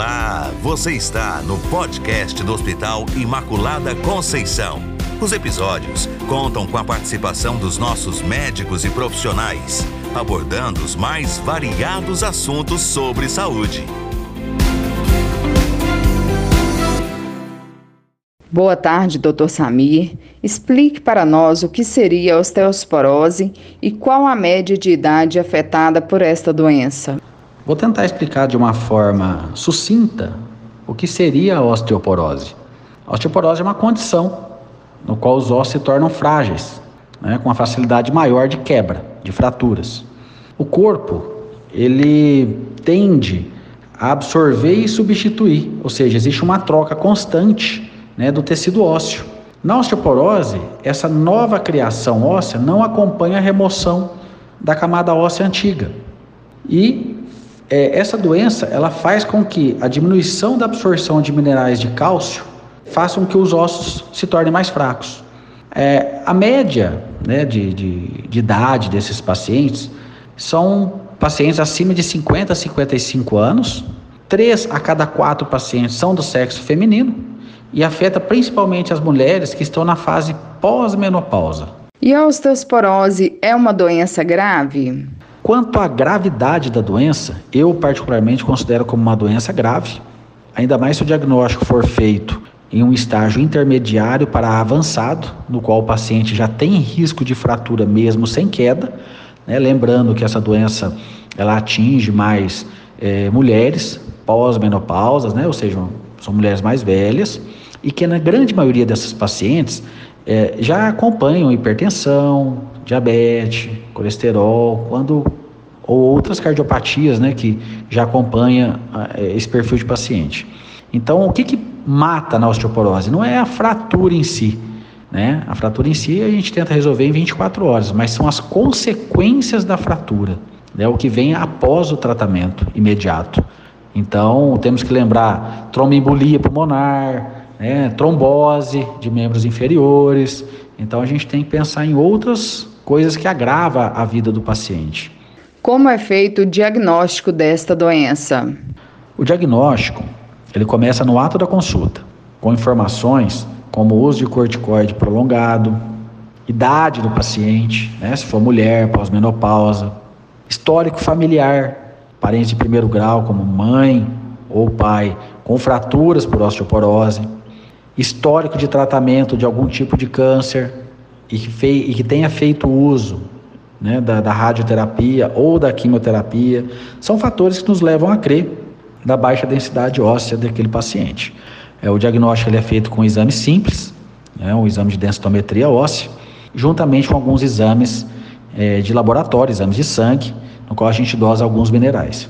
Olá, você está no podcast do Hospital Imaculada Conceição. Os episódios contam com a participação dos nossos médicos e profissionais, abordando os mais variados assuntos sobre saúde. Boa tarde, Dr. Samir. Explique para nós o que seria a osteosporose e qual a média de idade afetada por esta doença. Vou tentar explicar de uma forma sucinta o que seria a osteoporose. A osteoporose é uma condição no qual os ossos se tornam frágeis, né, com uma facilidade maior de quebra, de fraturas. O corpo, ele tende a absorver e substituir, ou seja, existe uma troca constante né, do tecido ósseo. Na osteoporose, essa nova criação óssea não acompanha a remoção da camada óssea antiga. E é, essa doença ela faz com que a diminuição da absorção de minerais de cálcio faça com que os ossos se tornem mais fracos. É, a média né, de, de, de idade desses pacientes são pacientes acima de 50 a 55 anos. Três a cada quatro pacientes são do sexo feminino e afeta principalmente as mulheres que estão na fase pós-menopausa. E a osteosporose é uma doença grave? Quanto à gravidade da doença, eu particularmente considero como uma doença grave, ainda mais se o diagnóstico for feito em um estágio intermediário para avançado, no qual o paciente já tem risco de fratura mesmo sem queda, né? lembrando que essa doença ela atinge mais é, mulheres pós-menopausas, né? ou seja, são mulheres mais velhas, e que na grande maioria dessas pacientes é, já acompanham hipertensão, diabetes, colesterol, quando ou outras cardiopatias, né, que já acompanha é, esse perfil de paciente. Então, o que, que mata na osteoporose? Não é a fratura em si, né? A fratura em si a gente tenta resolver em 24 horas, mas são as consequências da fratura, né? O que vem após o tratamento imediato. Então, temos que lembrar tromboembolia pulmonar, né, trombose de membros inferiores. Então, a gente tem que pensar em outras coisas que agravam a vida do paciente. Como é feito o diagnóstico desta doença? O diagnóstico, ele começa no ato da consulta, com informações como o uso de corticoide prolongado, idade do paciente, né, se for mulher, pós-menopausa, histórico familiar, parentes de primeiro grau, como mãe ou pai, com fraturas por osteoporose, histórico de tratamento de algum tipo de câncer e que, fei, e que tenha feito uso né, da, da radioterapia ou da quimioterapia, são fatores que nos levam a crer da baixa densidade óssea daquele paciente. É, o diagnóstico ele é feito com um exame simples, né, um exame de densitometria óssea, juntamente com alguns exames é, de laboratório, exames de sangue, no qual a gente dosa alguns minerais.